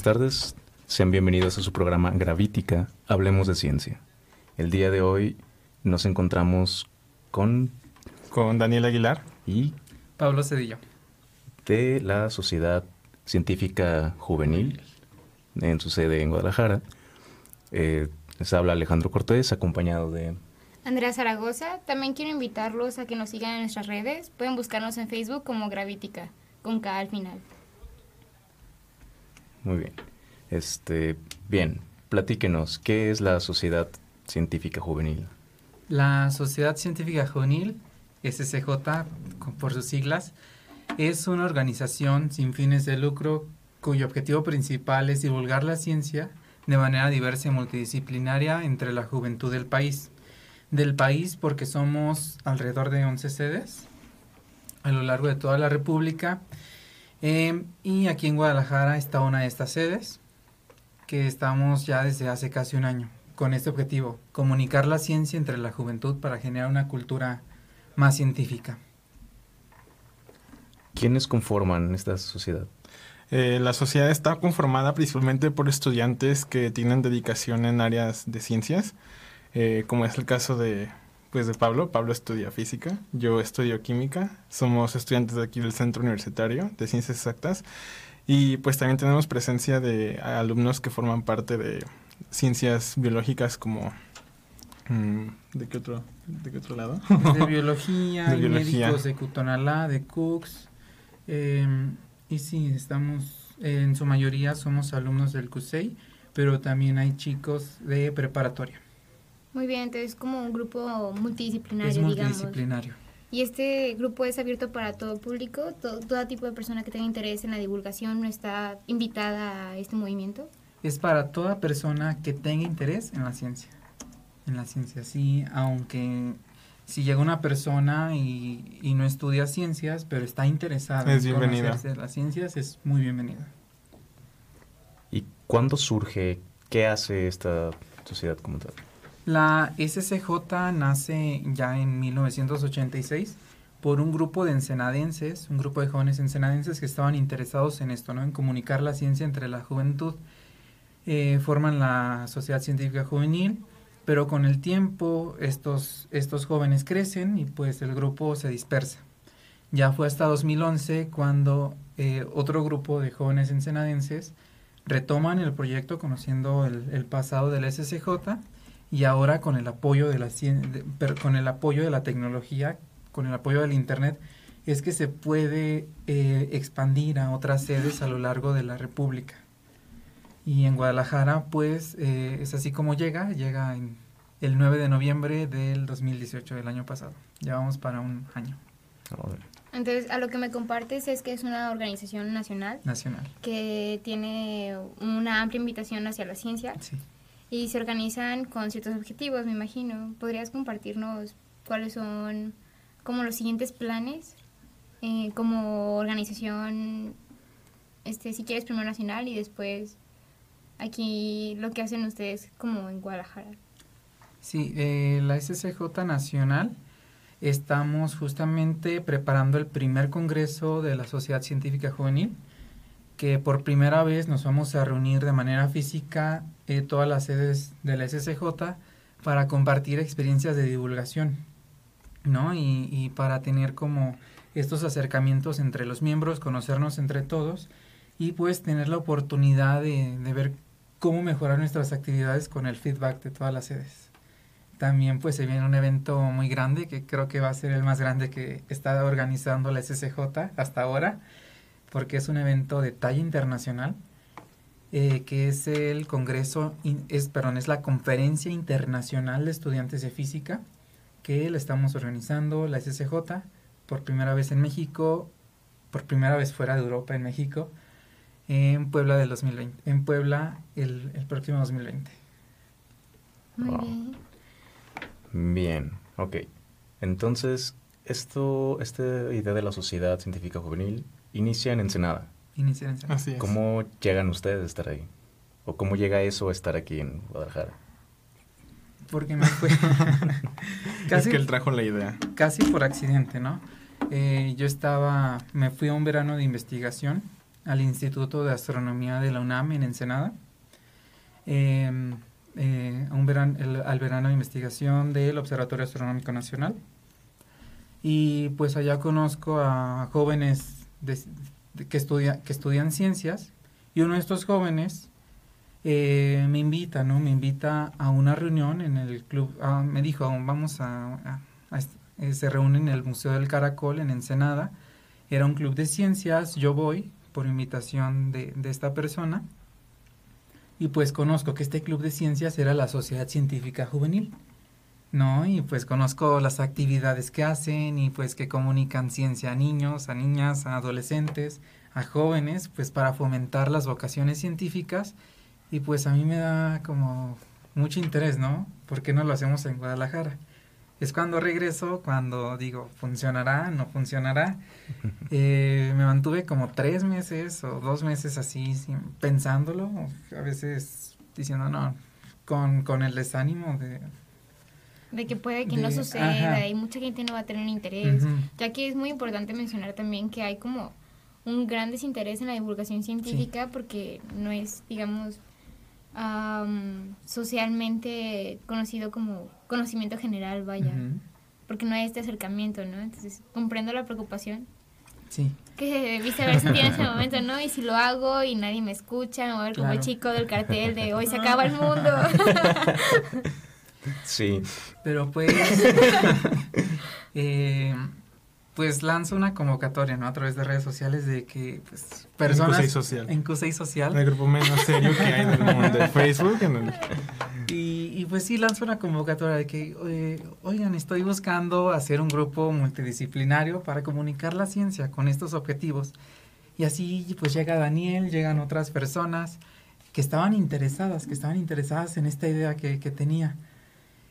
Buenas tardes, sean bienvenidos a su programa Gravítica, Hablemos de Ciencia. El día de hoy nos encontramos con... Con Daniel Aguilar. Y... Pablo Cedillo. De la Sociedad Científica Juvenil, en su sede en Guadalajara. Eh, les habla Alejandro Cortés, acompañado de... Andrea Zaragoza. También quiero invitarlos a que nos sigan en nuestras redes. Pueden buscarnos en Facebook como Gravítica, con K al final. Muy bien. Este, bien, platíquenos, ¿qué es la Sociedad Científica Juvenil? La Sociedad Científica Juvenil, SCJ por sus siglas, es una organización sin fines de lucro cuyo objetivo principal es divulgar la ciencia de manera diversa y multidisciplinaria entre la juventud del país. Del país porque somos alrededor de 11 sedes a lo largo de toda la República Em, y aquí en Guadalajara está una de estas sedes, que estamos ya desde hace casi un año, con este objetivo, comunicar la ciencia entre la juventud para generar una cultura más científica. ¿Quiénes conforman esta sociedad? Eh, la sociedad está conformada principalmente por estudiantes que tienen dedicación en áreas de ciencias, eh, como es el caso de pues de Pablo. Pablo estudia física, yo estudio química. Somos estudiantes de aquí del Centro Universitario de Ciencias Exactas. Y pues también tenemos presencia de alumnos que forman parte de ciencias biológicas como... Mm, ¿De qué otro, de qué otro lado? De biología, de biología. médicos de Cutonalá, de Cooks. Em, y sí, estamos, en su mayoría somos alumnos del CUSEI, pero también hay chicos de preparatoria. Muy bien, entonces es como un grupo multidisciplinario, es multidisciplinario. Y este grupo es abierto para todo público, todo, todo tipo de persona que tenga interés en la divulgación no está invitada a este movimiento. Es para toda persona que tenga interés en la ciencia. En la ciencia, sí, aunque si llega una persona y, y no estudia ciencias, pero está interesada es en conocerse las ciencias, es muy bienvenida. ¿Y cuándo surge? ¿Qué hace esta sociedad como tal? La SCJ nace ya en 1986 por un grupo de ensenadenses, un grupo de jóvenes ensenadenses que estaban interesados en esto, ¿no? En comunicar la ciencia entre la juventud. Eh, forman la Sociedad Científica Juvenil, pero con el tiempo estos, estos jóvenes crecen y pues el grupo se dispersa. Ya fue hasta 2011 cuando eh, otro grupo de jóvenes ensenadenses retoman el proyecto conociendo el, el pasado del SCJ y ahora con el apoyo de la con el apoyo de la tecnología, con el apoyo del internet, es que se puede eh, expandir a otras sedes a lo largo de la República. Y en Guadalajara, pues, eh, es así como llega, llega en el 9 de noviembre del 2018, del año pasado. Ya vamos para un año. Entonces, a lo que me compartes es que es una organización nacional. Nacional. Que tiene una amplia invitación hacia la ciencia. Sí y se organizan con ciertos objetivos, me imagino. ¿Podrías compartirnos cuáles son como los siguientes planes eh, como organización, este, si quieres primero nacional y después aquí lo que hacen ustedes como en Guadalajara? Sí, eh, la SCJ Nacional estamos justamente preparando el primer congreso de la Sociedad Científica Juvenil que por primera vez nos vamos a reunir de manera física eh, todas las sedes de la SSJ para compartir experiencias de divulgación, ¿no? Y, para tener como estos acercamientos entre los miembros, conocernos entre todos y pues tener la oportunidad de, de ver cómo mejorar nuestras actividades con el feedback de todas las sedes. También pues se viene un evento muy grande que creo que va a ser el más grande que está organizando la SSJ hasta ahora, porque es un evento de talla internacional, eh, que es el Congreso, es, perdón, es la Conferencia Internacional de Estudiantes de Física, que la estamos organizando, la SSJ, por primera vez en México, por primera vez fuera de Europa, en México, en Puebla del 2020, en Puebla el, el próximo 2020. Muy bien. Bien, ok. Entonces, esto, esta idea de la sociedad científica juvenil inicia en Ensenada. Inicia en Ensenada. Así es. ¿Cómo llegan ustedes a estar ahí? ¿O cómo llega eso a estar aquí en Guadalajara? Porque me fue... casi, es que él trajo la idea. Casi por accidente, ¿no? Eh, yo estaba, me fui a un verano de investigación al Instituto de Astronomía de la UNAM en Ensenada, em, eh, un verano, al verano de investigación del Observatorio Astronómico Nacional. Y pues allá conozco a jóvenes que, estudia, que estudian ciencias y uno de estos jóvenes eh, me invita, ¿no? Me invita a una reunión en el club, ah, me dijo, vamos a, eh, se reúne en el Museo del Caracol en Ensenada, era un club de ciencias, yo voy por invitación de, de esta persona y pues conozco que este club de ciencias era la Sociedad Científica Juvenil. ¿No? Y pues conozco las actividades que hacen y pues que comunican ciencia a niños, a niñas, a adolescentes, a jóvenes, pues para fomentar las vocaciones científicas y pues a mí me da como mucho interés, ¿no? ¿Por qué no lo hacemos en Guadalajara? Es cuando regreso, cuando digo, ¿funcionará? ¿No funcionará? Eh, me mantuve como tres meses o dos meses así, pensándolo, a veces diciendo, no, con, con el desánimo de, de que puede que no suceda y mucha gente no va a tener interés, ya que es muy importante mencionar también que hay como un gran desinterés en la divulgación científica porque no es, digamos, socialmente conocido como conocimiento general, vaya, porque no hay este acercamiento, ¿no? Entonces, comprendo la preocupación. Sí. Que viste a ver si tiene ese momento, ¿no? Y si lo hago y nadie me escucha, o ver como el chico del cartel de hoy se acaba el mundo. Sí. Pero pues, eh, pues lanzo una convocatoria, ¿no? A través de redes sociales de que, pues, personas... En q Social. En Social. El grupo menos serio que hay en el mundo de Facebook. y, y, pues sí, lanzo una convocatoria de que, oigan, estoy buscando hacer un grupo multidisciplinario para comunicar la ciencia con estos objetivos. Y así, pues llega Daniel, llegan otras personas que estaban interesadas, que estaban interesadas en esta idea que, que tenía.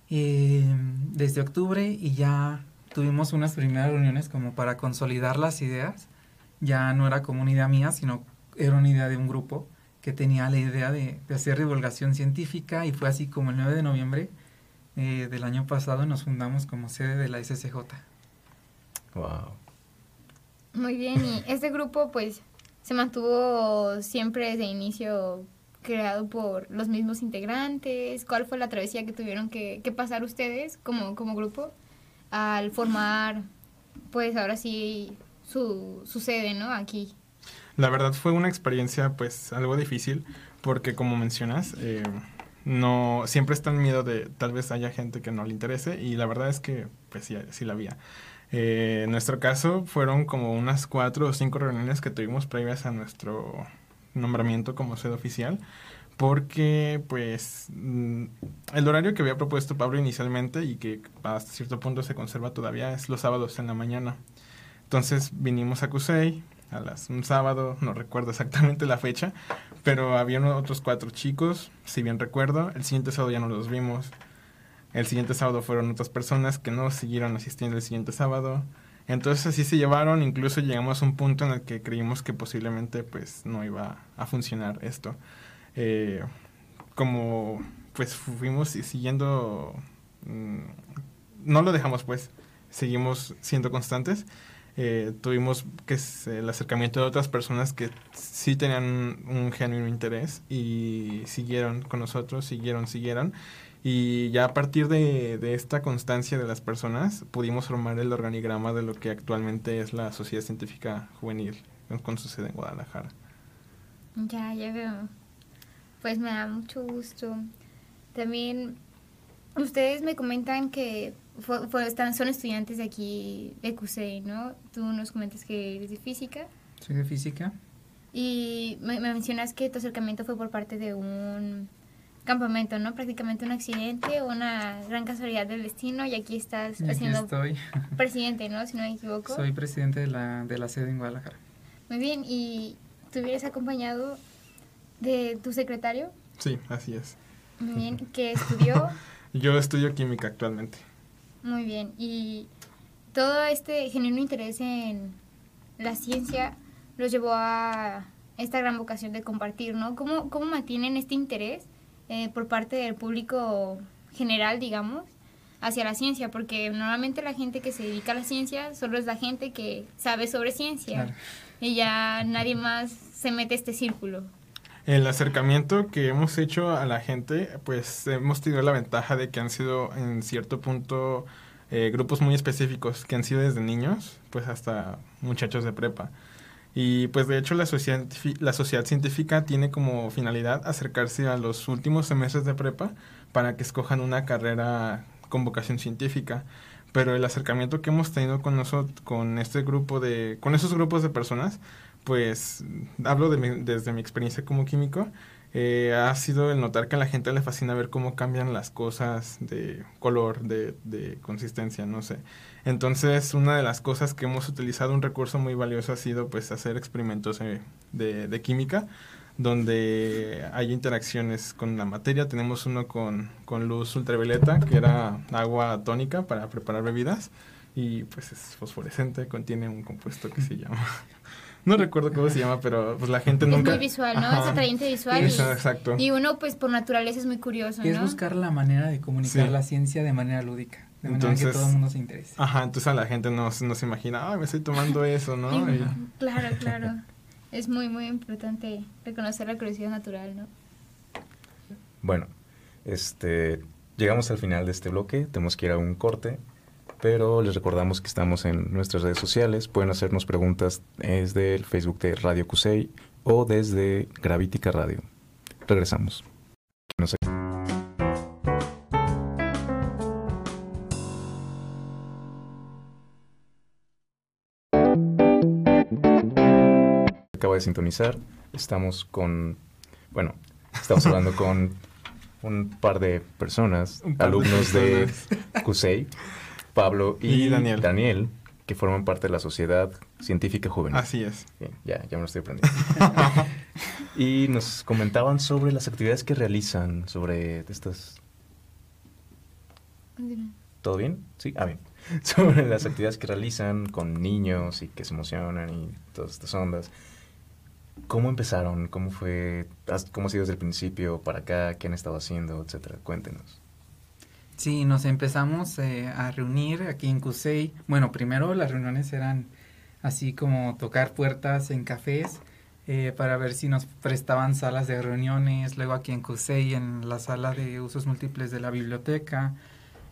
Eh, desde octubre y ya tuvimos unas primeras reuniones como para consolidar las ideas. Ya no era como una idea mía, sino era una idea de un grupo que tenía la idea de, hacer divulgación científica y fue así como el 9 de noviembre eh, del año pasado nos fundamos como sede de la SCJ. Wow. Muy bien, y este grupo pues se mantuvo siempre desde inicio creado por los mismos integrantes? ¿Cuál fue la travesía que tuvieron que, pasar ustedes como, como grupo al formar, pues ahora sí, su, su sede, ¿no? Aquí. La verdad fue una experiencia pues algo difícil porque como mencionas, eh, no siempre está el miedo de tal vez haya gente que no le interese y la verdad es que pues sí, sí la había. Eh, en nuestro caso fueron como unas cuatro o cinco reuniones que tuvimos previas a nuestro nombramiento como sede oficial porque pues mm, el horario que había propuesto Pablo inicialmente y que hasta cierto punto se conserva todavía es los sábados en la mañana. Entonces vinimos a Cusey a las un sábado, no recuerdo exactamente la fecha, pero había otros cuatro chicos, si bien recuerdo, el siguiente sábado ya no los vimos. El siguiente sábado fueron otras personas que no siguieron asistiendo el siguiente sábado. Entonces así se llevaron, incluso llegamos a un punto en el que creímos que posiblemente pues no iba a funcionar esto. Eh, como pues fuimos siguiendo, mm, no lo dejamos pues, seguimos siendo constantes. Eh, tuvimos que el acercamiento de otras personas que sí tenían un genuino interés y siguieron con nosotros, siguieron, siguieron. Y ya a partir de, esta constancia de las personas pudimos formar el organigrama de lo que actualmente es la Sociedad Científica Juvenil con su sede en Guadalajara. Ya, ya veo. Pues me da mucho gusto. También ustedes me comentan que están, son estudiantes de aquí de CUSEI, ¿no? Tú nos comentas que eres de física. Soy de física. Y me mencionas que tu acercamiento fue por parte de un campamento, ¿no? Prácticamente un accidente, una gran casualidad del destino y aquí estás siendo presidente, ¿no? Si no me equivoco. Soy presidente de la, de la sede en Guadalajara. Muy bien, ¿y tú hubieras acompañado de tu secretario? Sí, así es. Muy bien, ¿qué estudió? Yo estudio química actualmente. Muy bien, y todo este genuino interés en la ciencia los llevó a esta gran vocación de compartir, ¿no? ¿Cómo, cómo mantienen este interés eh, por parte del público general, digamos, hacia la ciencia, porque normalmente la gente que se dedica a la ciencia solo es la gente que sabe sobre ciencia. y ya nadie más se mete a este círculo. El acercamiento que hemos hecho a la gente, pues hemos tenido la ventaja de que han sido en cierto punto eh, grupos muy específicos, que han sido desde niños, pues hasta muchachos de prepa. Y pues de hecho la sociedad, la sociedad científica tiene como finalidad acercarse a los últimos semestres de prepa para que escojan una carrera con vocación científica. Pero el acercamiento que hemos tenido con nosotros, con este grupo de, con esos grupos de personas, pues hablo de desde mi experiencia como químico, eh, ha sido el notar que a la gente le fascina ver cómo cambian las cosas de color, de, de, consistencia, no sé. Entonces, una de las cosas que hemos utilizado, un recurso muy valioso, ha sido pues hacer experimentos eh, de, de, química, donde hay interacciones con la materia. Tenemos uno con, con luz ultravioleta, que era agua tónica para preparar bebidas, y pues es fosforescente, contiene un compuesto que se llama no recuerdo cómo se llama, pero pues la gente nunca... Es muy visual, ¿no? Es atrayente visual. exacto. Y uno, pues por naturaleza es muy curioso, ¿no? Es buscar la manera de comunicar la ciencia de manera lúdica. De manera que todo el mundo se interese. Ajá, entonces a la gente no, no se imagina, ah, me estoy tomando eso, ¿no? Claro, claro. Es muy, muy importante reconocer la curiosidad natural, ¿no? Bueno, este, llegamos al final de este bloque, tenemos que ir a un corte pero les recordamos que estamos en nuestras redes sociales. Pueden hacernos preguntas desde el Facebook de Radio Cusey o desde Gravitica Radio. Regresamos. Acaba de sintonizar. Estamos con, bueno, estamos hablando con un par de personas, alumnos de, de CUSEI. Pablo y, Daniel. que forman parte de la Sociedad Científica Juvenil. Así es. ya, ya me lo estoy aprendiendo. y nos comentaban sobre las actividades que realizan, sobre estas... ¿Todo bien? Sí, ah, bien. Sobre las actividades que realizan con niños y que se emocionan y todas estas ondas. ¿Cómo empezaron? ¿Cómo fue? ¿Cómo ha sido desde el principio para acá? ¿Qué han estado haciendo? Etcétera. Cuéntenos. Sí, nos empezamos eh, a reunir aquí en Cusey. Bueno, primero las reuniones eran así como tocar puertas en cafés eh, para ver si nos prestaban salas de reuniones, luego aquí en Cusey en la sala de usos múltiples de la biblioteca.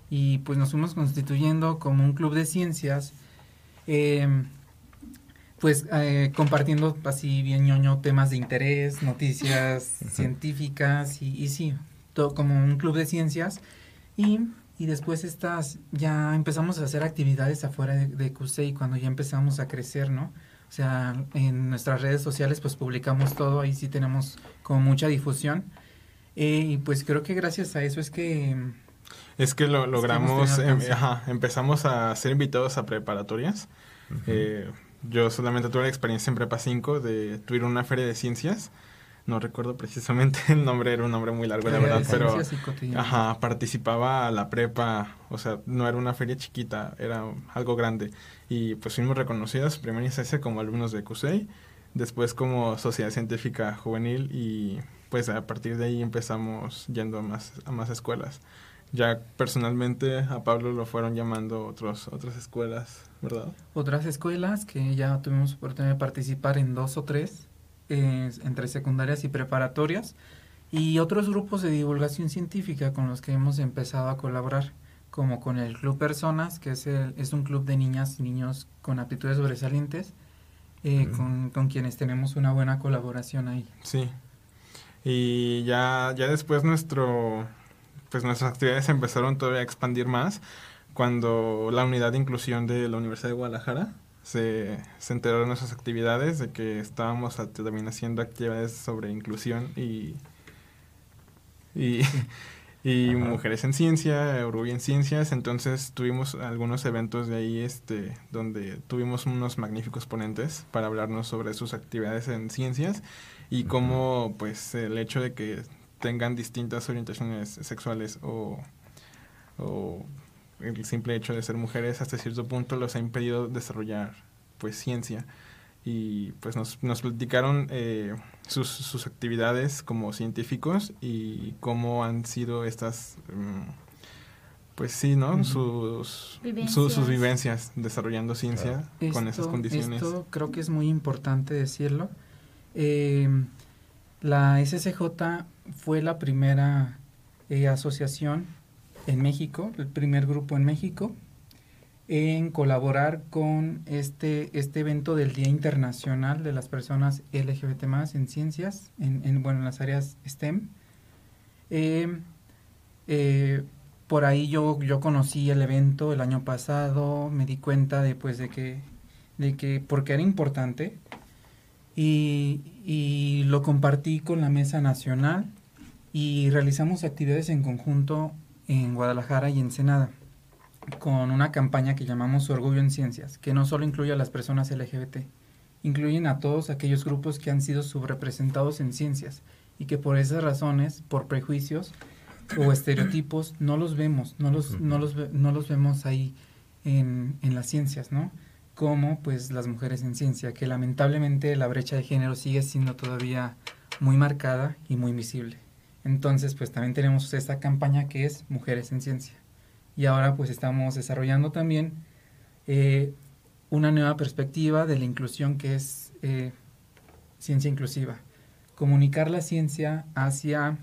Y pues nos fuimos constituyendo como un club de ciencias, em, pues eh, compartiendo así bien ñoño temas de interés, noticias científicas y, y sí, todo como un club de ciencias y, y después estas, ya empezamos a hacer actividades afuera de, de CUSEI cuando ya empezamos a crecer, ¿no? O sea, en nuestras redes sociales pues publicamos todo, ahí sí tenemos como mucha difusión. Eh, y pues creo que gracias a eso es que... Es que lo logramos, em, ajá, empezamos a ser invitados a preparatorias. eh, yo solamente tuve la experiencia en Prepa 5 de tuve una feria de ciencias no recuerdo precisamente el nombre, era un nombre muy largo, la verdad, pero ajá, participaba a la prepa, o sea, no era una feria chiquita, era algo grande. Y pues fuimos reconocidos, primero instancia como alumnos de CUSEI, después como Sociedad Científica Juvenil y pues a partir de ahí empezamos yendo a más, a más escuelas. Ya personalmente a Pablo lo fueron llamando otros, otras escuelas, ¿verdad? Otras escuelas que ya tuvimos oportunidad de participar en dos o tres entre secundarias y preparatorias y otros grupos de divulgación científica con los que hemos empezado a colaborar, como con el Club Personas, que es, el, es un club de niñas y niños con aptitudes sobresalientes, eh, con, con, quienes tenemos una buena colaboración ahí. Sí. Y ya, ya después nuestro, pues nuestras actividades empezaron todavía a expandir más cuando la unidad de inclusión de la Universidad de Guadalajara se, se enteró de nuestras actividades, de que estábamos también haciendo actividades sobre inclusión y, y, y mujeres en ciencia, Uruguay en ciencias, entonces tuvimos algunos eventos de ahí este, donde tuvimos unos magníficos ponentes para hablarnos sobre sus actividades en ciencias y cómo pues el hecho de que tengan distintas orientaciones sexuales o, o el simple hecho de ser mujeres hasta cierto punto los ha impedido desarrollar pues ciencia y pues nos, nos platicaron eh, sus, sus, actividades como científicos y cómo han sido estas mm, pues sí, ¿no? sus, Vivencias. sus, sus vivencias desarrollando ciencia con esas Esto- condiciones. Esto creo que es muy importante decirlo. Eh, la SSJ fue la primera eh, asociación en México, el primer grupo en México, en colaborar con este, este evento del Día Internacional de las Personas LGBT en ciencias, en, en, bueno, en las áreas STEM. Eh, eh, por ahí yo, yo conocí el evento el año pasado, me di cuenta de, pues, de que, de que, porque era importante, y, y lo compartí con la mesa nacional y realizamos actividades en conjunto en Guadalajara y Ensenada con una campaña que llamamos Orgullo en Ciencias, que no solo incluye a las personas LGBT, incluyen a todos aquellos grupos que han sido subrepresentados en ciencias y que por esas razones, por prejuicios o estereotipos, no los vemos, no los, no los, no los vemos ahí en, en las ciencias, ¿no? Como pues las mujeres en ciencia, que lamentablemente la brecha de género sigue siendo todavía muy marcada y muy visible. Entonces, pues también tenemos esta campaña que es Mujeres en Ciencia. Y ahora pues estamos desarrollando también eh, una nueva perspectiva de la inclusión que es eh, ciencia inclusiva. Comunicar la ciencia hacia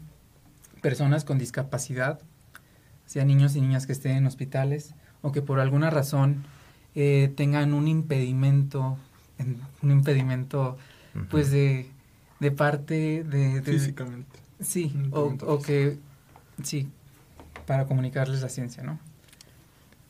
personas con discapacidad, hacia niños y niñas que estén en hospitales o que por alguna razón eh, tengan un impedimento, en- un impedimento pues de, de parte de, de- Físicamente. Sí, o, que sí, para comunicarles la ciencia, ¿no?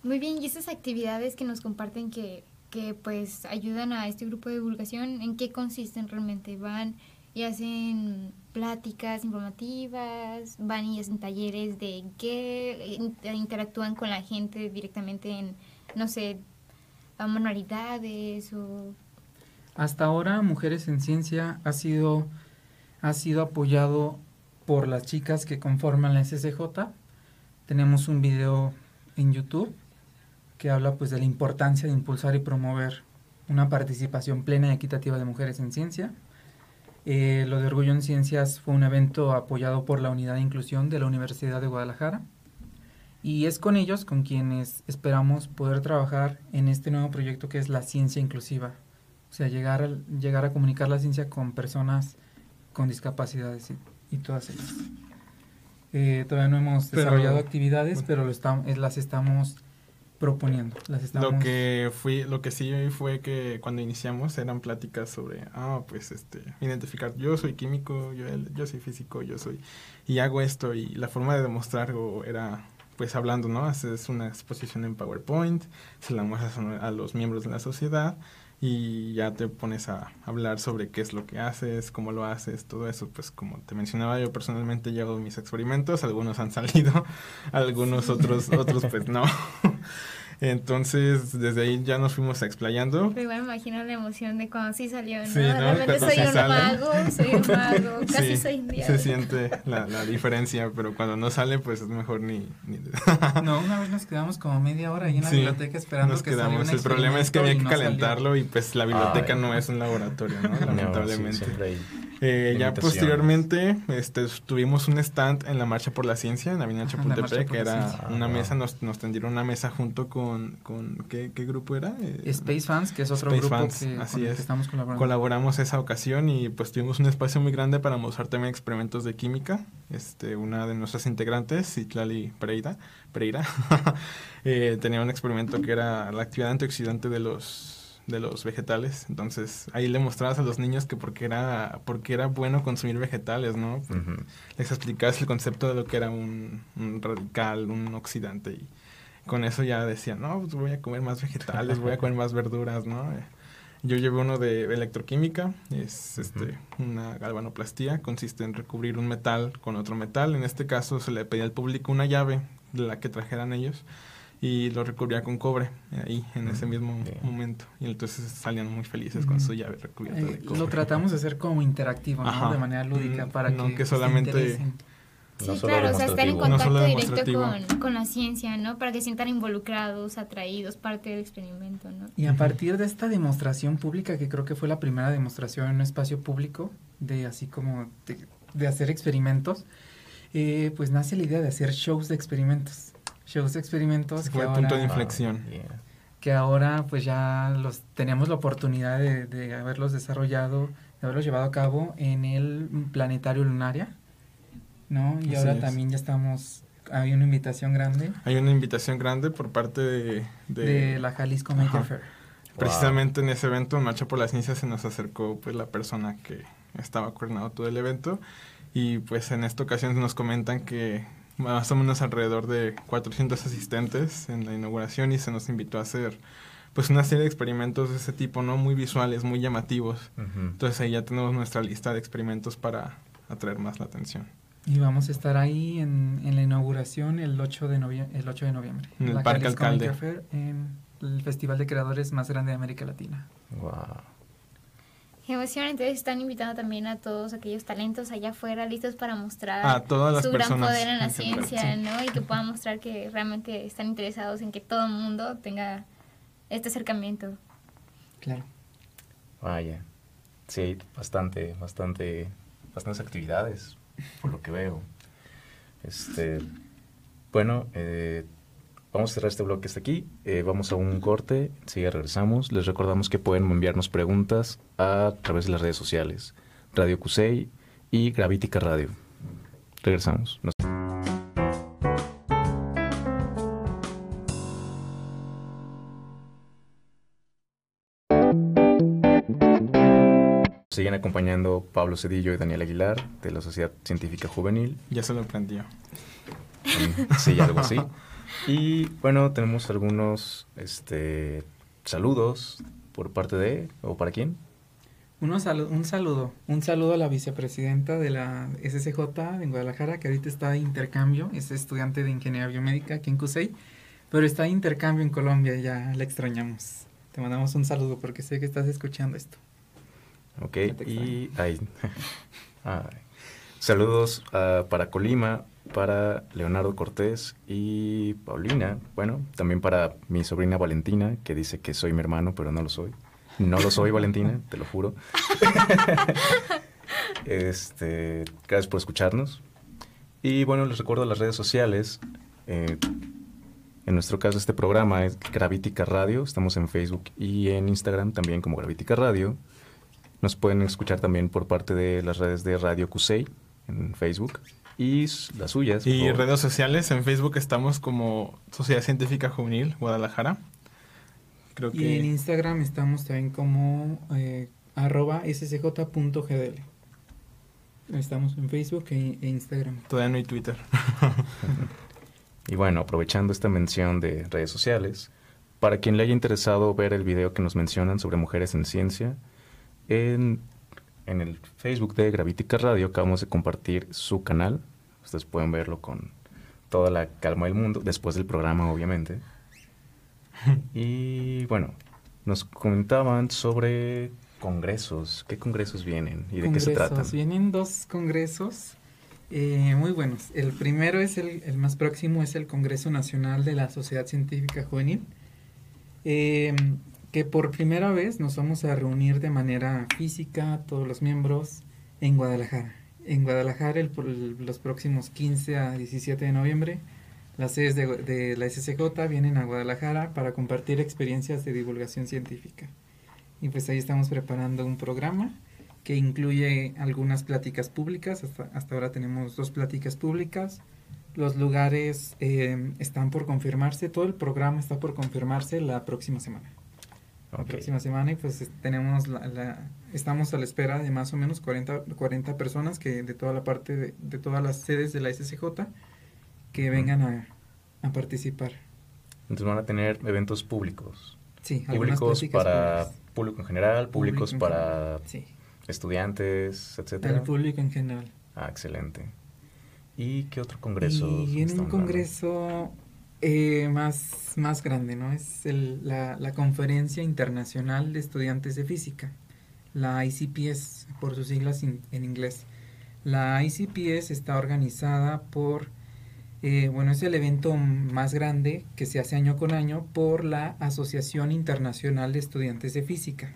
Muy bien, y estas actividades que nos comparten que, que pues ayudan a este grupo de divulgación, ¿en qué consisten realmente? ¿Van y hacen pláticas informativas? ¿Van y hacen talleres de qué? In- ¿Interactúan con la gente directamente en, no sé, a manualidades o...? Hasta ahora Mujeres en Ciencia ha sido, ha sido apoyado por las chicas que conforman la SCJ. Tenemos un video en YouTube que habla pues de la importancia de impulsar y promover una participación plena y equitativa de mujeres en ciencia. Eh, lo de Orgullo en Ciencias fue un evento apoyado por la Unidad de Inclusión de la Universidad de Guadalajara. Y es con ellos con quienes esperamos poder trabajar en este nuevo proyecto que es la ciencia inclusiva. O sea, llegar, al- llegar a comunicar la ciencia con personas con discapacidades y, todas ellas. Eh, todavía no hemos Pero- desarrollado actividades, pero lo las estamos proponiendo. Las estamos, Lo que fui, lo que sí fue que cuando iniciamos eran pláticas sobre, ah, pues este, identificar, yo soy químico, yo, yo soy físico, yo soy, y hago esto, y la forma de demostrarlo era, pues hablando, ¿no? Haces una exposición en PowerPoint, se la muestras a los miembros de la sociedad, y ya te pones a hablar sobre qué es lo que haces, cómo lo haces, todo eso, pues como te mencionaba, yo personalmente llevo mis experimentos, algunos han salido, algunos otros, otros pues no. Entonces, desde ahí ya nos fuimos explayando. Pero igual me imagino la emoción de cuando sí salió, ¿no? Sí, de ¿no? repente Cuando soy sí un sale. mago, soy un mago, casi Sí, soy un. Se siente la, la diferencia, pero cuando no sale, pues es mejor ni... ni- No, una vez nos quedamos como media hora ahí en la Sí, biblioteca esperando nos que quedamos. El problema es que había que no salió. calentarlo y pues la biblioteca Ay. no es un laboratorio, ¿no? No, sí, Lamentablemente. hay Eh, ya posteriormente este, tuvimos un stand en la Marcha por la Ciencia, en Avenida la Marcha Chapultepec, por que era una Ah, mesa, nos, nos tendieron una mesa junto con, con ¿qué, qué grupo era? Eh, Space Fans, que es otro Space grupo Fans, que, así con el es. que estamos colaborando. Colaboramos esa ocasión y pues tuvimos un espacio muy grande para mostrar también experimentos de química. Este, una de nuestras integrantes, Citlali Pereira, Pereira eh, tenía un experimento que era la actividad antioxidante de los de los vegetales. Entonces, ahí le mostrabas a los niños que porque era porque era bueno consumir vegetales, ¿no? Ujú. Les explicabas el concepto de lo que era un, un radical, un oxidante y con eso ya decían, no, pues voy a comer más vegetales, voy a comer más verduras, ¿no? Eh, Yo llevé uno de electroquímica, es este, una galvanoplastía, consiste en recubrir un metal con otro metal. En este caso se le pedía al público una llave de la que trajeran ellos y lo recubría con cobre ahí en ese mismo momento. Y entonces salían muy felices con su llave recubierta de Eh, cobre. lo tratamos de hacer como interactivo, ¿no? De manera lúdica Mm, para no que, que solamente-. Sí, No claro, o sea, estar en. No contacto directo con, con la ciencia, ¿no? Para que se sientan involucrados, atraídos, parte del experimento, ¿no? Y a partir de esta demostración pública, que creo que fue la primera demostración en un espacio público, de así como de, de hacer experimentos, eh, pues nace la idea de hacer shows de experimentos. Shows experimentos. fue el punto de inflexión. Ah, Que ahora pues ya los tenemos la oportunidad de, de haberlos desarrollado, de haberlos llevado a cabo en el planetario lunaria, ¿no? Y Así ahora es. también ya estamos, hay una invitación grande Hay una invitación grande por parte de... de- de la Jalisco Maker. Fair. Precisamente en ese evento, en Marcha por la Ciencia, se nos acercó pues la persona que estaba coordinando todo el evento y pues en esta ocasión nos comentan que más o menos alrededor de 400 asistentes en la inauguración y se nos invitó a hacer pues una serie de experimentos de ese tipo, ¿no? Muy visuales, muy llamativos. Ujú. Entonces ahí ya tenemos nuestra lista de experimentos para atraer más la atención. Y vamos a estar ahí en, en la inauguración el 8 de, novie- el 8 de noviembre. En el la Parque Jalisco Alcalde. Fair, en el Festival de Creadores más grande de América Latina. Wow. Emoción, entonces están invitando también a todos aquellos talentos allá afuera listos para mostrar A todas las su gran poder en la ciencia, sí. ¿no? Y que puedan mostrar que realmente están interesados en que todo el mundo tenga este acercamiento. Claro. Vaya. Sí, hay bastante, bastante, bastantes actividades, por lo que veo. Este, bueno, eh, vamos a cerrar este bloque hasta aquí. Eh, vamos a un corte, enseguida regresamos. Les recordamos que pueden enviarnos preguntas a través de las redes sociales, Radio Cusey y Gravítica Radio. Regresamos. Nos- Siguen acompañando Pablo Cedillo y Daniel Aguilar de la Sociedad Científica Juvenil. Ya se lo aprendió. Sí, algo así. Y bueno, tenemos algunos este, saludos por parte de, o para quién. Uno salu- un saludo, un saludo a la vicepresidenta de la SCJ en Guadalajara, que ahorita está de intercambio, es estudiante de ingeniería biomédica aquí en CUSEI, pero está de intercambio en Colombia, y ya la extrañamos. Te mandamos un saludo porque sé que estás escuchando esto. Ok, y ay, ay. saludos ah, para Colima, para Leonardo Cortés y Paulina. Bueno, también para mi sobrina Valentina, que dice que soy mi hermano, pero no lo soy. No lo soy, Valentina, te lo juro. este, gracias por escucharnos. Y bueno, les recuerdo las redes sociales. Eh, en nuestro caso, este programa es Gravítica Radio. Estamos en Facebook y en Instagram también como Gravítica Radio. Nos pueden escuchar también por parte de las redes de Radio Cusey en Facebook y las suyas. Y por- redes sociales, en Facebook estamos como Sociedad Científica Juvenil Guadalajara. Creo Y que en Instagram estamos también como eh, arroba scj.gdl. Estamos en Facebook e, e Instagram. todavía no hay Twitter. Y bueno, aprovechando esta mención de redes sociales, para quien le haya interesado ver el video que nos mencionan sobre mujeres en ciencia, en, en el Facebook de Gravítica Radio acabamos de compartir su canal. Ustedes pueden verlo con toda la calma del mundo, después del programa, obviamente. Y bueno, nos comentaban sobre congresos. ¿Qué congresos vienen y de qué se tratan? Vienen dos congresos eh, muy buenos. El primero es el, el más próximo, es el Congreso Nacional de la Sociedad Científica Juvenil, eh, que por primera vez nos vamos a reunir de manera física, todos los miembros, en Guadalajara. En Guadalajara los próximos 15 a 17 de noviembre. Las sedes de, de la SCJ vienen a Guadalajara para compartir experiencias de divulgación científica. Y pues ahí estamos preparando un programa que incluye algunas pláticas públicas. Hasta, hasta ahora tenemos dos pláticas públicas. Los lugares eh, están por confirmarse. Todo el programa está por confirmarse la próxima semana. La Ok. próxima semana y pues es- tenemos la, la- estamos a la espera de más o menos 40, 40 personas que de toda la parte de, de todas las sedes de la SCJ que vengan a, a participar. Entonces van a tener eventos públicos. Sí, Públicos para públicas. público en general, Público públicos en para Sí, estudiantes, etcétera. el público en general. Ah, excelente. ¿Y qué otro congreso? Y viene un hablando? congreso eh, más, más grande, ¿no? Es la, la Conferencia Internacional de Estudiantes de Física, la ICPS, por sus siglas en inglés. La ICPS está organizada por, eh, bueno, es el evento más grande que se hace año con año por la Asociación Internacional de Estudiantes de Física.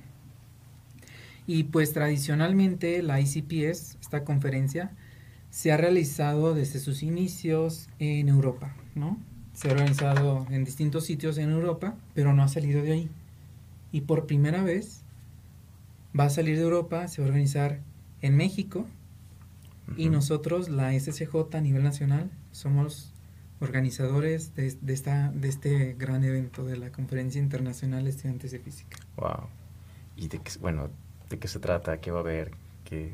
Y pues tradicionalmente la ICPS, esta conferencia, se ha realizado desde sus inicios en Europa, ¿no? Se ha organizado en distintos sitios en Europa, pero no ha salido de ahí. Y por primera vez va a salir de Europa, se va a organizar en México y nosotros, la SCJ a nivel nacional, somos organizadores de, de esta, de este gran evento de la Conferencia Internacional de Estudiantes de Física. Wow. ¿Y de qué, bueno, de qué se trata? ¿Qué va a haber? ¿Qué...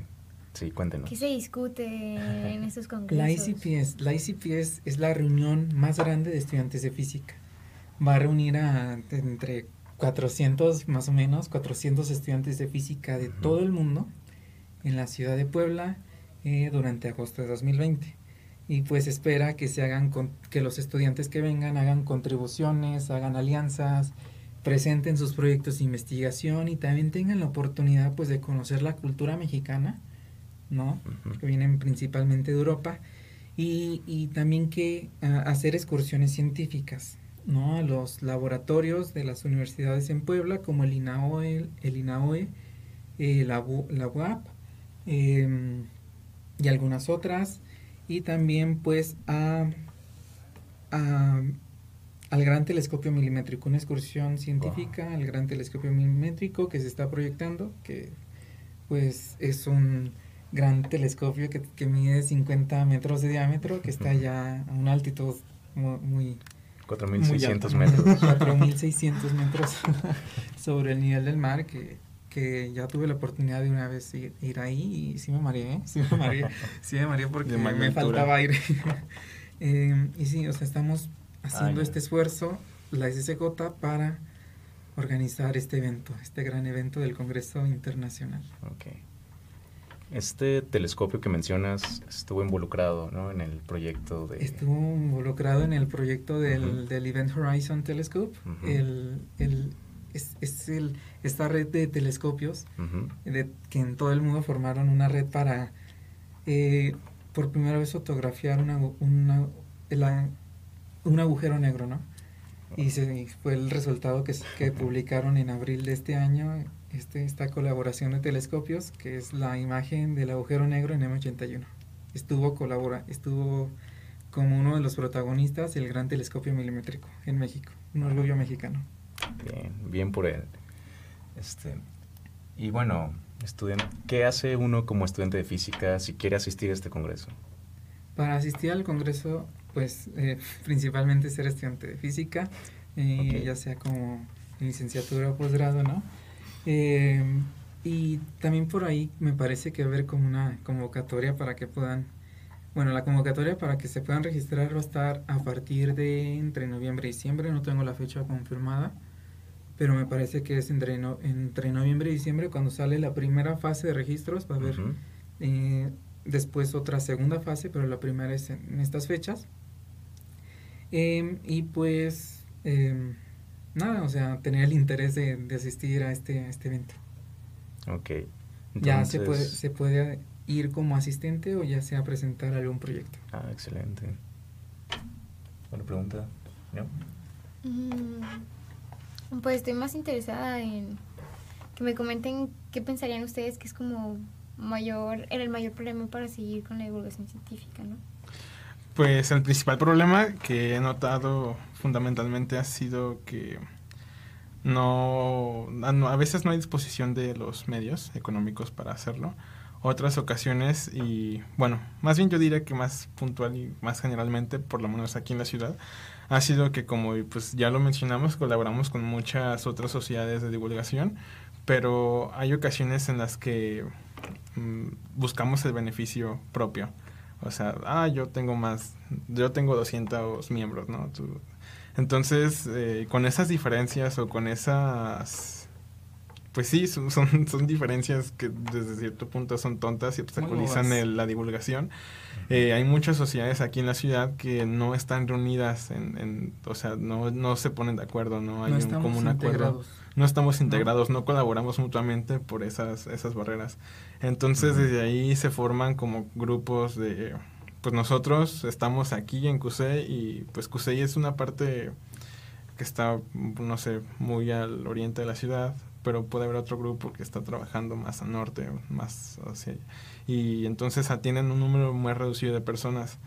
Sí, cuéntenos. ¿Qué se discute en estos congresos? La ICPS, la ICPS es la reunión más grande de estudiantes de física. Va a reunir a entre 400 más o menos, 400 estudiantes de física de Ujú. todo el mundo en la ciudad de Puebla eh, durante agosto de 2020. Y pues espera que se hagan con- que los estudiantes que vengan hagan contribuciones, hagan alianzas, presenten sus proyectos de investigación y también tengan la oportunidad pues de conocer la cultura mexicana, ¿no? Que vienen principalmente de Europa, y, y también que ah, hacer excursiones científicas, ¿no? A los laboratorios de las universidades en Puebla, como el INAOE, el INAOE, eh, la, la UAP, em, y algunas otras, y también pues a, a- al Gran Telescopio Milimétrico, una excursión científica al Gran Telescopio Milimétrico que se está proyectando, que pues es un gran telescopio que, que mide 50 metros de diámetro, que está ya a una altitud mu- muy... 4.600 muy alta, metros. 4.600 metros sobre el nivel del mar, que, que ya tuve la oportunidad de una vez ir, ir ahí y sí me mareé, sí me mareé, sí me mareé porque me faltaba aire. Eh, y sí, o sea, estamos haciendo este esfuerzo, la SSJ, para organizar este evento, este gran evento del Congreso Internacional. Ok. Este telescopio que mencionas estuvo involucrado ¿no? en el proyecto de... Estuvo involucrado en el proyecto del, Ujú. del Event Horizon Telescope, Ujú. el, el, es, es el, esta red de telescopios Ujú. de, que en todo el mundo formaron una red para eh, por primera vez fotografiar una, una, la- un agujero negro, ¿no? Y se, y fue el resultado que, que publicaron en abril de este año, este, esta colaboración de telescopios, que es la imagen del agujero negro en M81. Estuvo, colabora, estuvo como uno de los protagonistas el gran telescopio milimétrico en México, un orgullo mexicano. Bien, bien por él. Este, y bueno, estudiante, ¿qué hace uno como estudiante de física si quiere asistir a este congreso? Para asistir al congreso, pues eh, principalmente ser estudiante de física, eh, ya sea como en licenciatura o posgrado, ¿no? Eh, y también por ahí me parece que va a haber como una convocatoria para que puedan, bueno, la convocatoria para que se puedan registrar va a estar a partir de entre noviembre y diciembre, no tengo la fecha confirmada, pero me parece que es entre, no- entre noviembre y diciembre cuando sale la primera fase de registros, va a haber Ujú. eh, después otra segunda fase, pero la primera es en, en estas fechas. Em, y pues, em, nada, o sea, tener el interés de, de asistir a este, a este evento. Ok. ya se puede, se puede ir como asistente o ya sea presentar algún proyecto. Ah, excelente. ¿Una pregunta? ¿No? Mm, Pues estoy más interesada en que me comenten qué pensarían ustedes que es como mayor, era el mayor problema para seguir con la divulgación científica, ¿no? Pues el principal problema que he notado fundamentalmente ha sido que no, a no- a veces no hay disposición de los medios económicos para hacerlo. Otras ocasiones, y bueno, más bien yo diría que más puntual y más generalmente, por lo menos aquí en la ciudad, ha sido que como pues ya lo mencionamos, colaboramos con muchas otras sociedades de divulgación, pero hay ocasiones en las que mm, buscamos el beneficio propio. O sea, ah, yo tengo más, yo tengo 200 miembros, ¿no? Tú- entonces, eh, con esas diferencias o con esas, pues sí, son, son, son diferencias que desde cierto punto son tontas y obstaculizan el- la divulgación. Eh, hay muchas sociedades aquí en la ciudad que no están reunidas, en, en- o sea, no, no se ponen de acuerdo, no hay no un común acuerdo integrados. No estamos integrados, no colaboramos mutuamente por esas, esas barreras. Entonces desde ahí se forman como grupos de, pues nosotros estamos aquí en CUSEI y pues CUSEI es una parte que está, no sé, muy al oriente de la ciudad, pero puede haber otro grupo que está trabajando más al norte, más hacia allá. Y entonces atienden un número muy reducido de personas.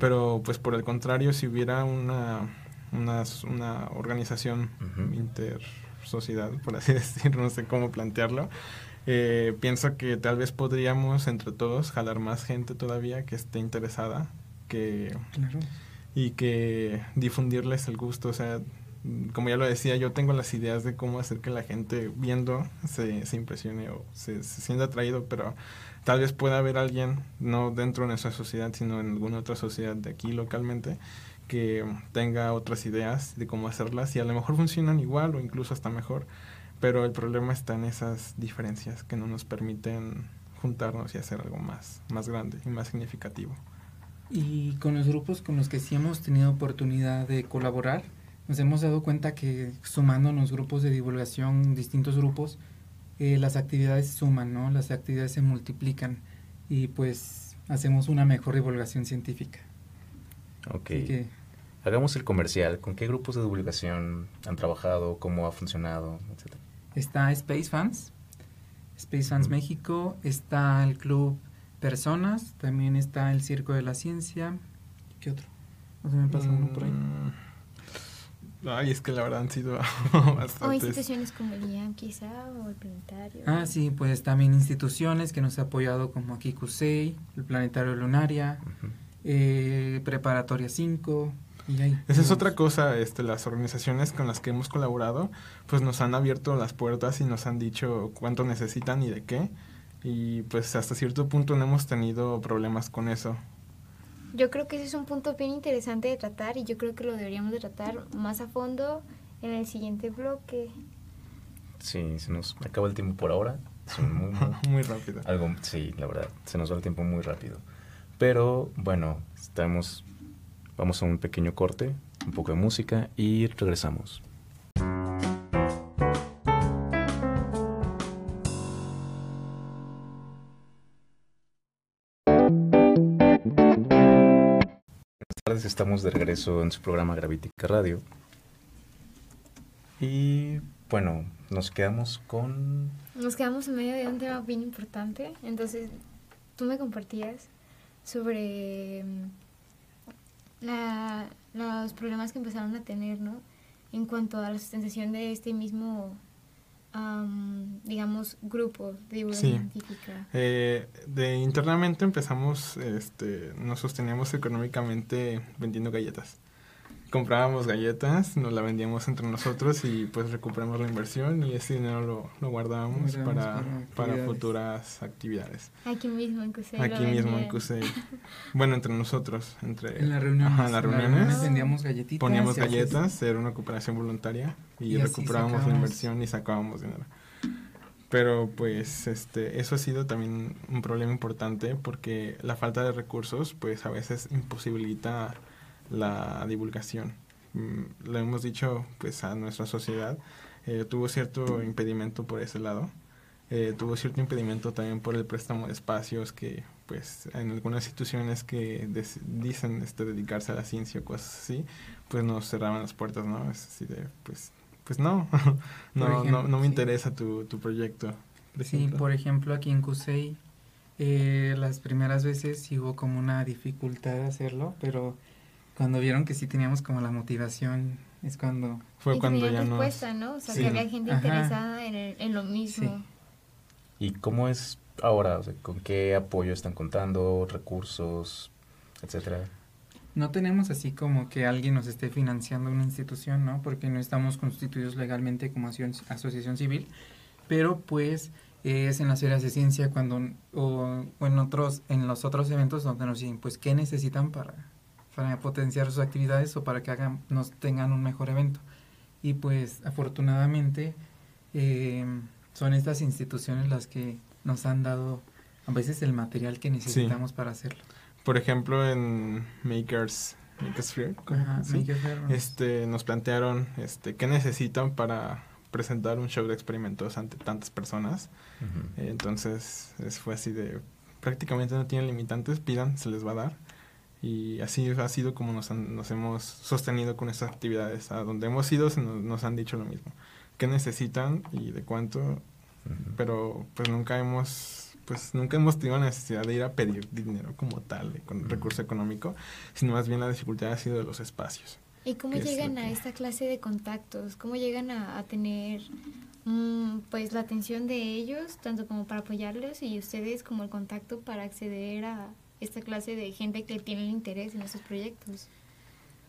Pero pues por el contrario, si hubiera una una, una organización Ujú. Intersociedad, por así decir, no sé cómo plantearlo. Eh, pienso que tal vez podríamos entre todos jalar más gente todavía que esté interesada, que Claro. y que difundirles el gusto. O sea, como ya lo decía, yo tengo las ideas de cómo hacer que la gente viendo se, se impresione o se, se sienta atraído, pero tal vez pueda haber alguien, no dentro de nuestra sociedad, sino en alguna otra sociedad de aquí localmente, que tenga otras ideas de cómo hacerlas y a lo mejor funcionan igual o incluso hasta mejor. Pero el problema está en esas diferencias que no nos permiten juntarnos y hacer algo más, más grande y más significativo. Y con los grupos con los que sí hemos tenido oportunidad de colaborar, nos hemos dado cuenta que sumándonos grupos de divulgación, distintos grupos, eh, las actividades suman, ¿no? Las actividades se multiplican y pues hacemos una mejor divulgación científica. Ok. Así que Hagamos el comercial. ¿Con qué grupos de divulgación han trabajado? ¿Cómo ha funcionado? Etcétera. está Space Fans, Space Fans Ujú. México, está el Club Personas, también está el Circo de la Ciencia. ¿Qué otro? No se me pasa uno por ahí. Mm, Ay, es que la verdad han sido O bastantes. instituciones como el IAM quizá, o el planetario. Ah, sí, pues también instituciones que nos ha apoyado como aquí CUSEI, el Planetario Lunaria, Ujú. Eh, Preparatoria 5, y ahí. Esa es otra cosa, este, las organizaciones con las que hemos colaborado, pues nos han abierto las puertas y nos han dicho cuánto necesitan y de qué. Y pues hasta cierto punto no hemos tenido problemas con eso. Yo creo que ese es un punto bien interesante de tratar y yo creo que lo deberíamos de tratar más a fondo en el siguiente bloque. Sí, se nos acaba el tiempo por ahora. Muy, muy- Muy rápido. algo, sí, la verdad, se nos va el tiempo muy rápido. Pero bueno, estamos, vamos a un pequeño corte, un poco de música y regresamos. Buenas tardes, estamos de regreso en su programa Gravítica Radio. Y bueno, nos quedamos con Nos quedamos en medio de un tema bien importante, entonces tú me compartías sobre mm, la- los problemas que empezaron a tener, ¿no? En cuanto a la sustentación de este mismo, am, digamos, grupo de divulgación Sí. científica. Eh, de internamente empezamos, este, nos sosteníamos económicamente vendiendo galletas. Comprábamos galletas, nos la vendíamos entre nosotros y pues recuperamos la inversión y ese dinero lo, lo guardábamos para, para futuras actividades. Aquí mismo en Cusey. Aquí mismo en CUSEI. Bueno, entre nosotros, entre En las reuniones. Ajá, en las reuniones. vendíamos galletitas. poníamos galletas, era una cooperación voluntaria y, Y recuperábamos la inversión y sacábamos dinero. Pero pues este eso ha sido también un problema importante porque la falta de recursos pues a veces imposibilita la divulgación. Mm, Lo hemos dicho pues a nuestra sociedad eh, tuvo cierto impedimento por ese lado. Eh, tuvo cierto impedimento también por el préstamo de espacios que pues en algunas instituciones que des- dicen este, dedicarse a la ciencia o cosas así pues nos cerraban las puertas no es así de pues pues no no, no, ejemplo, no me sí. interesa tu, tu proyecto por Sí, por ejemplo, aquí en CUSEI, eh, las primeras veces sí hubo como una dificultad de hacerlo, pero cuando vieron que sí teníamos como la motivación, es cuando... fue y cuando ya ¿no? O sea, Sí. que había gente Ajá. interesada en, el- en lo mismo. ¿Y cómo es ahora? O sea, ¿Con qué apoyo están contando? ¿Recursos? Etcétera. No tenemos así como que alguien nos esté financiando una institución, ¿no? Porque no estamos constituidos legalmente como aso- asociación civil, pero pues es en las ferias de ciencia cuando o, o en otros en los otros eventos donde nos dicen pues qué necesitan para para potenciar sus actividades o para que hagan nos tengan un mejor evento y pues afortunadamente eh, son estas instituciones las que nos han dado a veces el material que necesitamos para hacerlo. por ejemplo en Makers Makers Fair. Ajá, Sí. Este nos plantearon este qué necesitan para presentar un show de experimentos ante tantas personas Ujú. Eh, Entonces es- fue así de prácticamente no tienen limitantes, pidan, se les va a dar. Y así ha sido como nos, han- nos hemos sostenido con estas actividades. A donde hemos ido se nos, nos han dicho lo mismo. ¿Qué necesitan y de cuánto? Pero pues nunca hemos pues nunca hemos tenido la necesidad de ir a pedir dinero como tal, con recurso económico, sino más bien la dificultad ha sido de los espacios. ¿Y cómo ¿Qué es llegan lo a que- esta clase de contactos? ¿Cómo llegan a, a tener mm, pues la atención de ellos, tanto como para apoyarlos y ustedes como el contacto para acceder a esta clase de gente que tiene el interés en estos proyectos?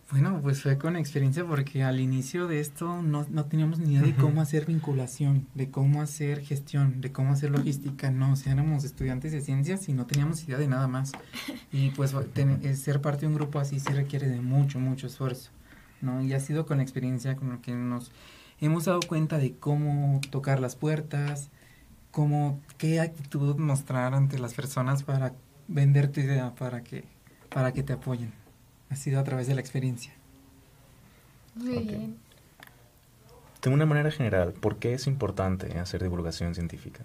Bueno, pues fue con experiencia porque al inicio de esto no, no teníamos ni idea de cómo hacer vinculación, de cómo hacer gestión, de cómo hacer logística. No, o sea, éramos estudiantes de ciencias y no teníamos idea de nada más. Y pues ten- eh, ser parte de un grupo así sí requiere de mucho, mucho esfuerzo. ¿no? Y ha sido con la experiencia con lo que nos hemos dado cuenta de cómo tocar las puertas, cómo, qué actitud mostrar ante las personas para vender tu idea, para que, para que te apoyen. Ha sido a través de la experiencia. Muy Ok. bien. De una manera general, ¿por qué es importante hacer divulgación científica?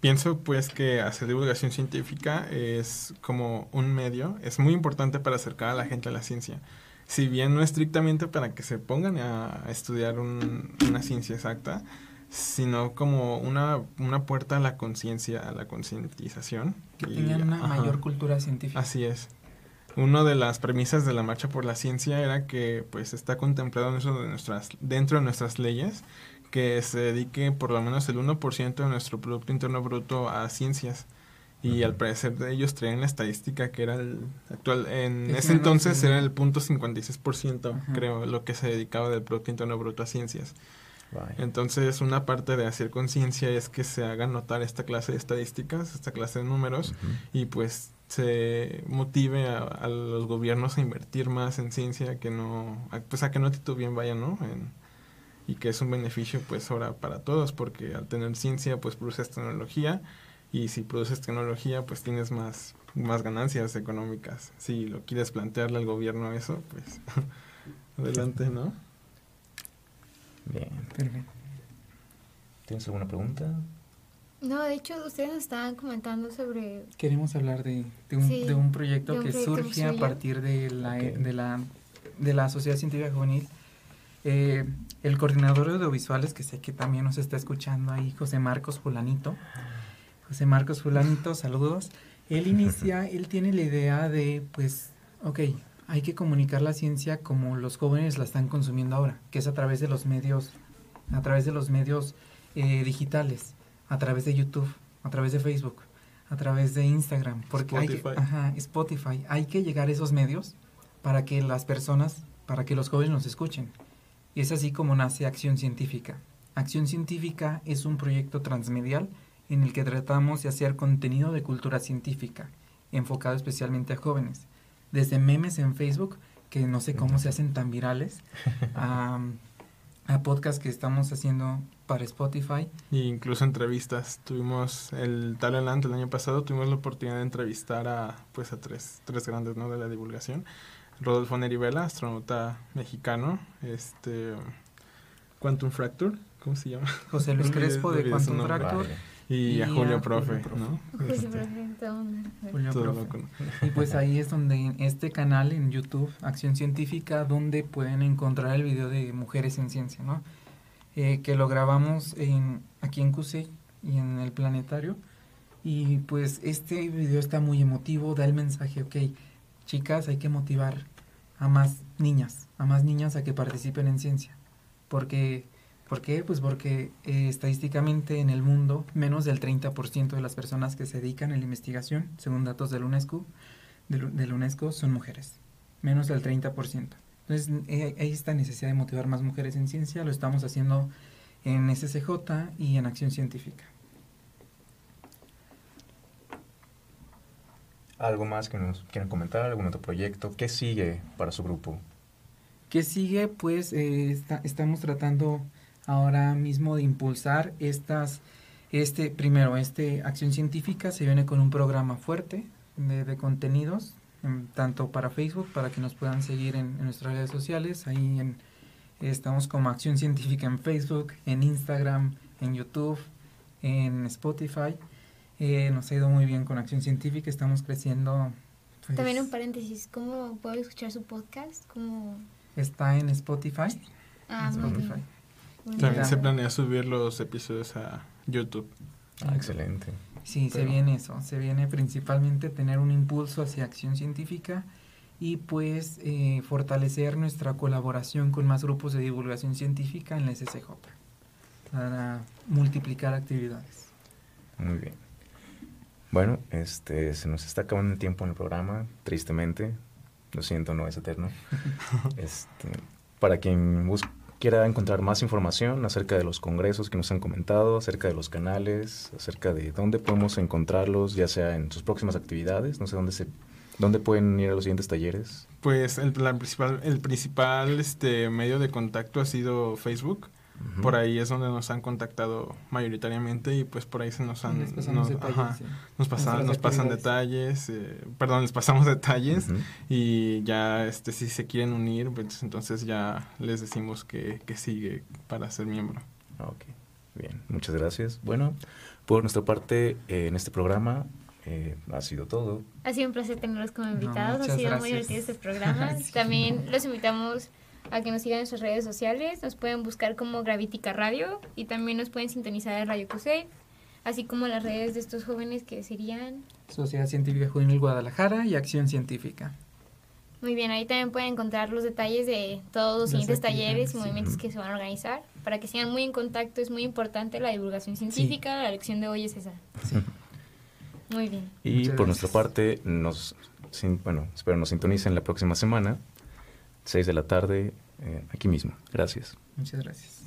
Pienso pues que hacer divulgación científica es como un medio, es muy importante para acercar a la gente a la ciencia. Si bien no estrictamente para que se pongan a estudiar un- una ciencia exacta, sino como una, una puerta a la conciencia, a la concientización. Que tengan una ajá. mayor cultura científica. Así es. Una de las premisas de la marcha por la ciencia era que pues está contemplado dentro de nuestras, dentro de nuestras leyes que se dedique por lo menos el 1% de nuestro Producto Interno Bruto a ciencias. Y al parecer de ellos traían la estadística que era el actual, en ese entonces era el punto 56%, Ajá. creo, lo que se dedicaba del Producto Interno Bruto a ciencias. Vaya. Entonces, una parte de hacer conciencia es que se hagan notar esta clase de estadísticas, esta clase de números, y pues se motive a, a los gobiernos a invertir más en ciencia, que no, a- pues a que no titubeen, vaya, ¿no? En- y que es un beneficio pues ahora para todos, porque al tener ciencia pues produces tecnología, y si produces tecnología pues tienes más, más ganancias económicas. Si lo quieres plantearle al gobierno eso, pues adelante, ¿no? Bien. Perfecto. ¿Tienes alguna pregunta? No, de hecho, ustedes nos estaban comentando sobre... Queremos hablar de, de, un, Sí, de un proyecto de un que proyecto surge a partir de la, de la, de la Sociedad Científica Juvenil. Eh, el coordinador de audiovisuales, que sé que también nos está escuchando ahí, José Marcos Fulanito. José Marcos Fulanito, saludos. Él inicia, él tiene la idea de, pues, ok, hay que comunicar la ciencia como los jóvenes la están consumiendo ahora, que es a través de los medios, a través de los medios eh, digitales, a través de YouTube, a través de Facebook, a través de Instagram, porque hay que, Spotify. ajá, Spotify, hay que llegar a esos medios para que las personas, para que los jóvenes nos escuchen. Y es así como nace Acción Científica. Acción Científica es un proyecto transmedial en el que tratamos de hacer contenido de cultura científica, enfocado especialmente a jóvenes. Desde memes en Facebook, que no sé cómo se hacen tan virales, a, a podcasts que estamos haciendo para Spotify. Y incluso entrevistas. Tuvimos el Talent el año pasado, tuvimos la oportunidad de entrevistar a pues a tres, tres grandes ¿no? de la divulgación. Rodolfo Nerivela, astronauta mexicano, este Quantum Fracture, ¿cómo se llama? José Luis Crespo de Quantum. Fracture. Vaya. Y, Y a a Julio Julio Profe, Profe. ¿no? Julio, Este, perfecto. Julio todo Profe. Y pues ahí es donde en este canal en YouTube, Acción Científica, donde pueden encontrar el video de Mujeres en Ciencia, ¿no? Eh, que lo grabamos en, aquí en CUSEI y en el planetario. Y pues este video está muy emotivo, da el mensaje, ok, chicas, hay que motivar a más niñas, a más niñas a que participen en ciencia. Porque, ¿Por qué? Pues porque eh, estadísticamente en el mundo menos del 30% de las personas que se dedican a la investigación, según datos del UNESCO, del, del UNESCO, son mujeres. Menos del 30%. Entonces eh, hay esta necesidad de motivar más mujeres en ciencia, lo estamos haciendo en SCJ y en Acción Científica. ¿Algo más que nos quieran comentar? ¿Algún otro proyecto? ¿Qué sigue para su grupo? ¿Qué sigue? Pues eh, está- estamos tratando ahora mismo de impulsar estas, este, primero, este Acción Científica se viene con un programa fuerte de, de contenidos, em, tanto para Facebook, para que nos puedan seguir en, en nuestras redes sociales, ahí en, estamos como Acción Científica en Facebook, en Instagram, en YouTube, en Spotify. Eh, nos ha ido muy bien con Acción Científica, estamos creciendo. pues, También un paréntesis, ¿cómo puedo escuchar su podcast? ¿Cómo... Está en Spotify. Ah, en. Spotify. También se planea subir los episodios a YouTube. Ah, excelente. Sí, se Pero- viene eso, se viene principalmente tener un impulso hacia acción científica y pues eh, fortalecer nuestra colaboración con más grupos de divulgación científica en la SCJ para multiplicar actividades. Muy bien. Bueno, este, se nos está acabando el tiempo en el programa, tristemente. Lo siento, no es eterno. este, para quien quiera encontrar más información acerca de los congresos que nos han comentado, acerca de los canales, acerca de dónde podemos encontrarlos, ya sea en sus próximas actividades, no sé dónde se ¿Dónde pueden ir a los siguientes talleres? Pues el, principal, el principal este, medio de contacto ha sido Facebook. Por ahí es donde nos han contactado mayoritariamente y pues por ahí se nos han... nos, nos, pasan, nos pasan detalles, eh, perdón, les pasamos detalles y ya este si se quieren unir, pues entonces ya les decimos que, que sigue para ser miembro. Ok, bien, muchas gracias. Bueno, por nuestra parte, eh, en este programa eh, ha sido todo. Ha sido un placer tenerlos como invitados, ha sido muy divertido este programa. También los invitamos a que nos sigan en sus redes sociales, nos pueden buscar como Gravitica Radio y también nos pueden sintonizar en Radio QC, así como las redes de estos jóvenes que serían... Sociedad Científica Juvenil Guadalajara y Acción Científica. Muy bien, ahí también pueden encontrar los detalles de todos los siguientes talleres y movimientos que se van a organizar para que sigan muy en contacto. Es muy importante la divulgación científica, la lección de hoy es esa. Muy bien. Y por nuestra parte, nos, bueno, espero nos sintonicen la próxima semana, 6 de la tarde, eh, aquí mismo. Gracias. Muchas gracias.